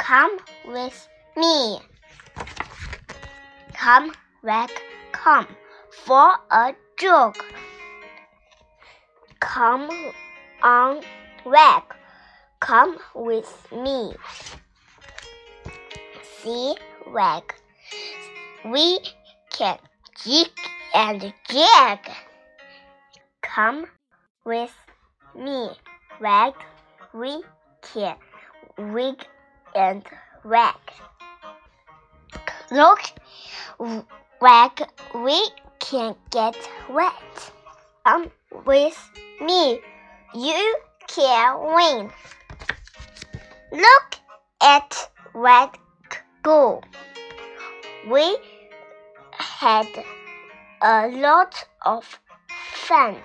Come with me. Come, Wag, come for a jog. Come on, Wag, come with me. See, Wag, we can jig and jag. Come with me, Wag, we can wig and wag. Look, Wag, we can get wet. Come with me, you can win. Look at Wag go. We had a lot of fun.